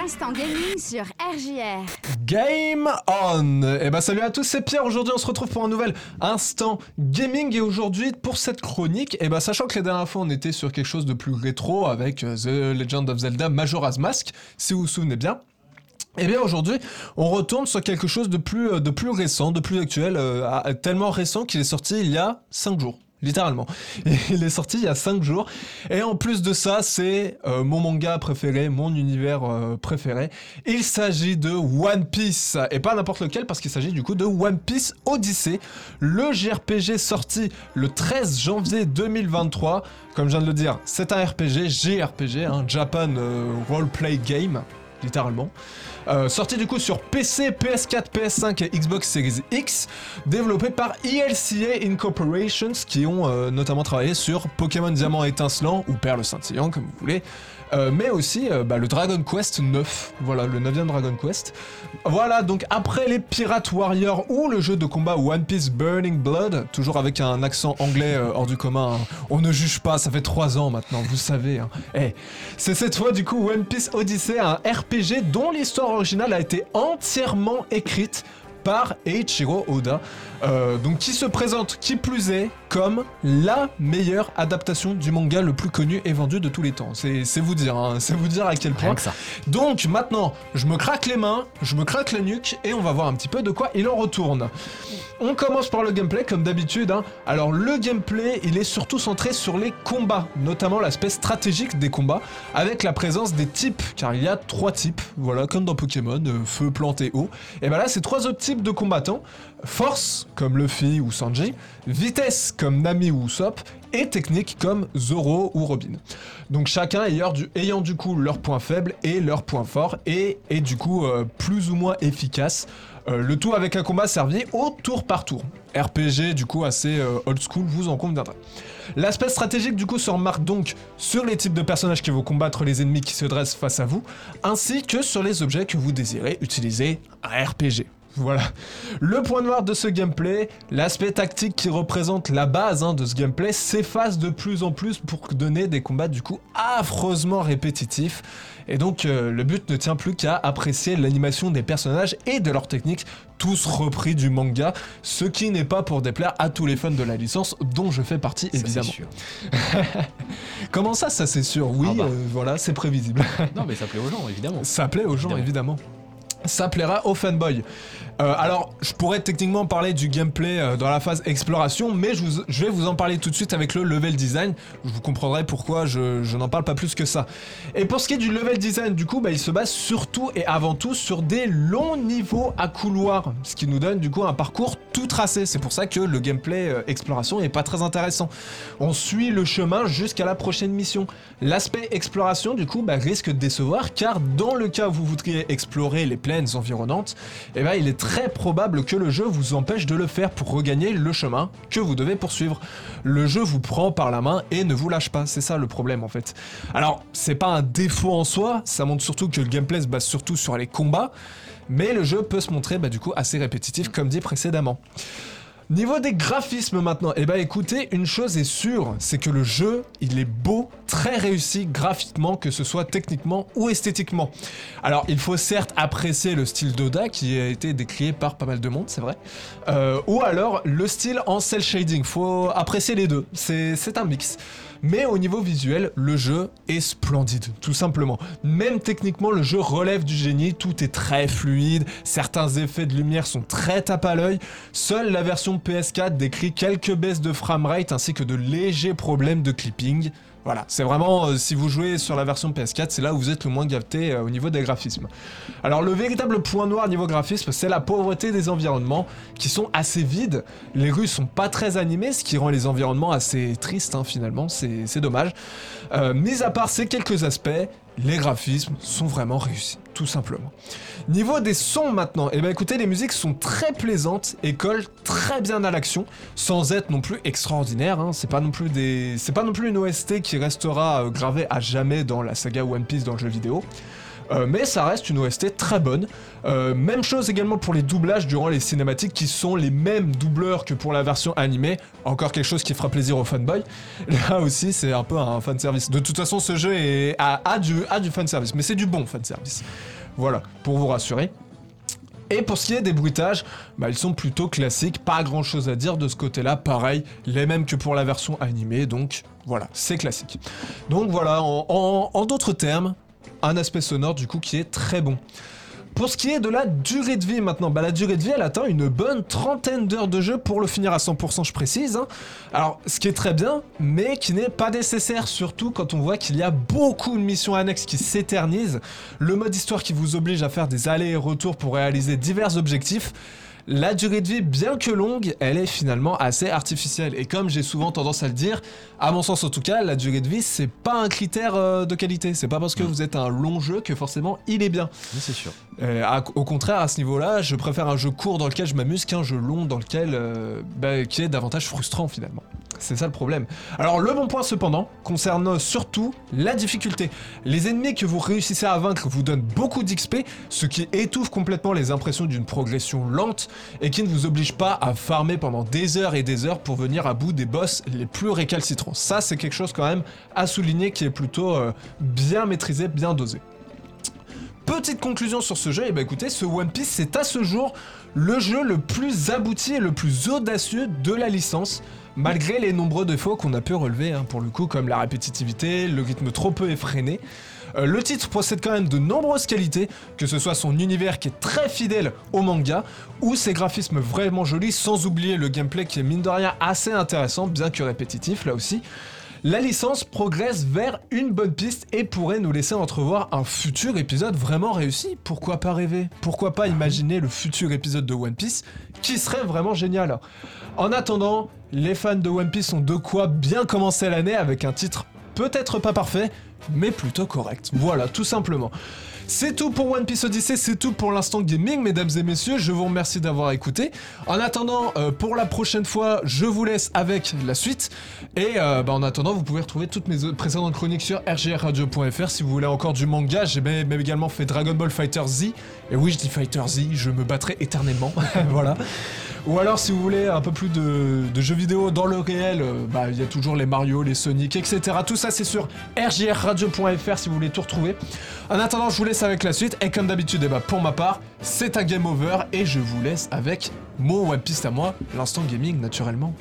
l'instant gaming sur RJR. Game on Eh ben salut à tous, c'est Pierre. Aujourd'hui, on se retrouve pour un nouvel instant gaming et aujourd'hui pour cette chronique, eh ben sachant que la dernière fois on était sur quelque chose de plus rétro avec euh, The Legend of Zelda Majora's Mask, si vous vous souvenez bien. Eh bien aujourd'hui, on retourne sur quelque chose de plus, euh, de plus récent, de plus actuel, euh, tellement récent qu'il est sorti il y a 5 jours littéralement. Il est sorti il y a 5 jours. Et en plus de ça, c'est euh, mon manga préféré, mon univers euh, préféré. Il s'agit de One Piece. Et pas n'importe lequel, parce qu'il s'agit du coup de One Piece Odyssey, le JRPG sorti le 13 janvier 2023. Comme je viens de le dire, c'est un RPG, JRPG, un Japan euh, Roleplay Game littéralement. Euh, sorti du coup sur PC, PS4, PS5 et Xbox Series X, développé par ELCA Incorporations qui ont euh, notamment travaillé sur Pokémon Diamant étincelant ou Perle scintillant comme vous voulez, euh, mais aussi bah, le Dragon Quest 9, voilà, le 9 Dragon Quest. Voilà, donc après les Pirate Warriors ou le jeu de combat One Piece Burning Blood, toujours avec un accent anglais hors du commun, hein. on ne juge pas, ça fait 3 ans maintenant, vous savez. Hein. Eh, c'est cette fois du coup One Piece Odyssey, un Dont l'histoire originale a été entièrement écrite par Eiichiro Oda, euh, donc qui se présente qui plus est comme la meilleure adaptation du manga le plus connu et vendu de tous les temps. C'est vous dire, hein, c'est vous dire à quel point. ça. Donc maintenant, je me craque les mains, je me craque la nuque et on va voir un petit peu de quoi il en retourne. On commence par le gameplay comme d'habitude. Hein. Alors le gameplay, il est surtout centré sur les combats, notamment l'aspect stratégique des combats, avec la présence des types, car il y a trois types, voilà, comme dans Pokémon, euh, feu, plante et eau. Et ben là, c'est trois autres types de combattants. Force, comme Luffy ou Sanji, vitesse, comme Nami ou Usopp, et technique comme Zoro ou Robin. Donc chacun ayant du, ayant du coup leurs points faibles et leurs points forts, et, du coup euh, plus ou moins efficace. Euh, le tout avec un combat servi au tour par tour. RPG du coup assez euh, old school, vous en conviendrez. L'aspect stratégique du coup se remarque donc sur les types de personnages qui vont combattre les ennemis qui se dressent face à vous, ainsi que sur les objets que vous désirez utiliser un RPG. Voilà. Le point noir de ce gameplay, l'aspect tactique qui représente la base hein, de ce gameplay, s'efface de plus en plus pour donner des combats du coup affreusement répétitifs. Et donc euh, le but ne tient plus qu'à apprécier l'animation des personnages et de leurs techniques, tous repris du manga, ce qui n'est pas pour déplaire à tous les fans de la licence, dont je fais partie évidemment. sûr. Comment ça, ça c'est sûr? Oui, Ah bah. euh, voilà, c'est prévisible. Non, mais ça plaît aux gens, évidemment. Ça plaît aux gens, évidemment. Ça plaira aux fanboys. Euh, alors, je pourrais techniquement parler du gameplay euh, dans la phase exploration, mais je, vais vous en parler tout de suite avec le level design. Vous comprendrez pourquoi je, n'en parle pas plus que ça. Et pour ce qui est du level design, du coup, bah, il se base surtout et avant tout sur des longs niveaux à couloir, ce qui nous donne du coup un parcours tout tracé. C'est pour ça que le gameplay euh, exploration est pas très intéressant. On suit le chemin jusqu'à la prochaine mission. L'aspect exploration, du coup, bah, risque de décevoir, car dans le cas où vous voudriez explorer les plaines environnantes, eh ben, il est très probable que le jeu vous empêche de le faire pour regagner le chemin que vous devez poursuivre. Le jeu vous prend par la main et ne vous lâche pas, c'est ça le problème en fait. Alors, c'est pas un défaut en soi, ça montre surtout que le gameplay se base surtout sur les combats, mais le jeu peut se montrer bah, du coup assez répétitif comme dit précédemment. Niveau des graphismes maintenant, eh ben écoutez, une chose est sûre, c'est que le jeu, il est beau, très réussi graphiquement, que ce soit techniquement ou esthétiquement. Alors, il faut certes apprécier le style d'Oda, qui a été décrié par pas mal de monde, c'est vrai, euh, ou alors le style en cel shading, faut apprécier les deux, c'est c'est un mix. Mais au niveau visuel, le jeu est splendide, tout simplement. Même techniquement, le jeu relève du génie, tout est très fluide, certains effets de lumière sont très tape à l'œil. Seule la version PS4 décrit quelques baisses de framerate ainsi que de légers problèmes de clipping. Voilà, c'est vraiment, euh, si vous jouez sur la version PS4, c'est là où vous êtes le moins gâté euh, au niveau des graphismes. Alors le véritable point noir niveau graphisme, c'est la pauvreté des environnements, qui sont assez vides. Les rues sont pas très animées, ce qui rend les environnements assez tristes hein, finalement, c'est dommage. Euh, mis à part ces quelques aspects, les graphismes sont vraiment réussis, tout simplement. Niveau des sons maintenant, et ben écoutez, les musiques sont très plaisantes et collent très bien à l'action, sans être non plus extraordinaires. hein. C'est pas non plus des, c'est pas non plus une OST qui restera euh, gravée à jamais dans la saga One Piece dans le jeu vidéo. Euh, mais ça reste une OST très bonne. Euh, même chose également pour les doublages durant les cinématiques qui sont les mêmes doubleurs que pour la version animée. Encore quelque chose qui fera plaisir aux fanboys. Là aussi, c'est un peu un fanservice. De toute façon, ce jeu a, du, a du fanservice, mais c'est du bon fanservice. Voilà, pour vous rassurer. Et pour ce qui est des bruitages, bah, ils sont plutôt classiques, pas grand chose à dire de ce côté-là, pareil, les mêmes que pour la version animée, donc voilà, c'est classique. Donc voilà, en d'autres termes, un aspect sonore du coup qui est très bon. Pour ce qui est de la durée de vie maintenant, bah la durée de vie elle atteint une bonne trentaine d'heures de jeu pour le finir à 100% je précise. hein. Alors ce qui est très bien, mais qui n'est pas nécessaire surtout quand on voit qu'il y a beaucoup de missions annexes qui s'éternisent, le mode histoire qui vous oblige à faire des allers et retours pour réaliser divers objectifs. La durée de vie, bien que longue, elle est finalement assez artificielle. Et comme j'ai souvent tendance à le dire, à mon sens en tout cas, la durée de vie, c'est pas un critère euh, de qualité. C'est pas parce que vous êtes un long jeu que forcément il est bien. Oui, c'est sûr. Euh, à- au contraire, à ce niveau-là, je préfère un jeu court dans lequel je m'amuse qu'un jeu long dans lequel euh, bah, qui est davantage frustrant finalement. C'est ça le problème. Alors le bon point cependant concerne surtout la difficulté. Les ennemis que vous réussissez à vaincre vous donnent beaucoup d'XP, ce qui étouffe complètement les impressions d'une progression lente et qui ne vous oblige pas à farmer pendant des heures et des heures pour venir à bout des boss les plus récalcitrants. Ça c'est quelque chose quand même à souligner qui est plutôt euh, bien maîtrisé, bien dosé. Petite conclusion sur ce jeu, et bah écoutez, ce One Piece c'est à ce jour le jeu le plus abouti et le plus audacieux de la licence, malgré les nombreux défauts qu'on a pu relever hein, pour le coup, comme la répétitivité, le rythme trop peu effréné. Euh, le titre possède quand même de nombreuses qualités, que ce soit son univers qui est très fidèle au manga, ou ses graphismes vraiment jolis, sans oublier le gameplay qui est mine de rien assez intéressant, bien que répétitif là aussi. La licence progresse vers une bonne piste et pourrait nous laisser entrevoir un futur épisode vraiment réussi. Pourquoi pas rêver? Pourquoi pas imaginer le futur épisode de One Piece qui serait vraiment génial? En attendant, les fans de One Piece ont de quoi bien commencer l'année avec un titre peut-être pas parfait, mais plutôt correct. Voilà, tout simplement. C'est tout pour One Piece Odyssey, c'est tout pour l'instant gaming, mesdames et messieurs. Je vous remercie d'avoir écouté. En attendant, euh, pour la prochaine fois, je vous laisse avec la suite. Et euh, bah, en attendant, vous pouvez retrouver toutes mes précédentes chroniques sur rgrradio.fr si vous voulez encore du manga. J'ai même également fait Dragon Ball Fighter Z. Et oui, je dis Fighter Z, je me battrai éternellement. voilà. Ou alors, si vous voulez un peu plus de, jeux vidéo dans le réel, euh, bah, il y a toujours les Mario, les Sonic, etc. Tout ça, c'est sur rgrradio.fr si vous voulez tout retrouver. En attendant, je vous laisse avec la suite. Et comme d'habitude, eh bah, pour ma part, c'est un game over. Et je vous laisse avec mon Piece à moi, l'instant gaming, naturellement.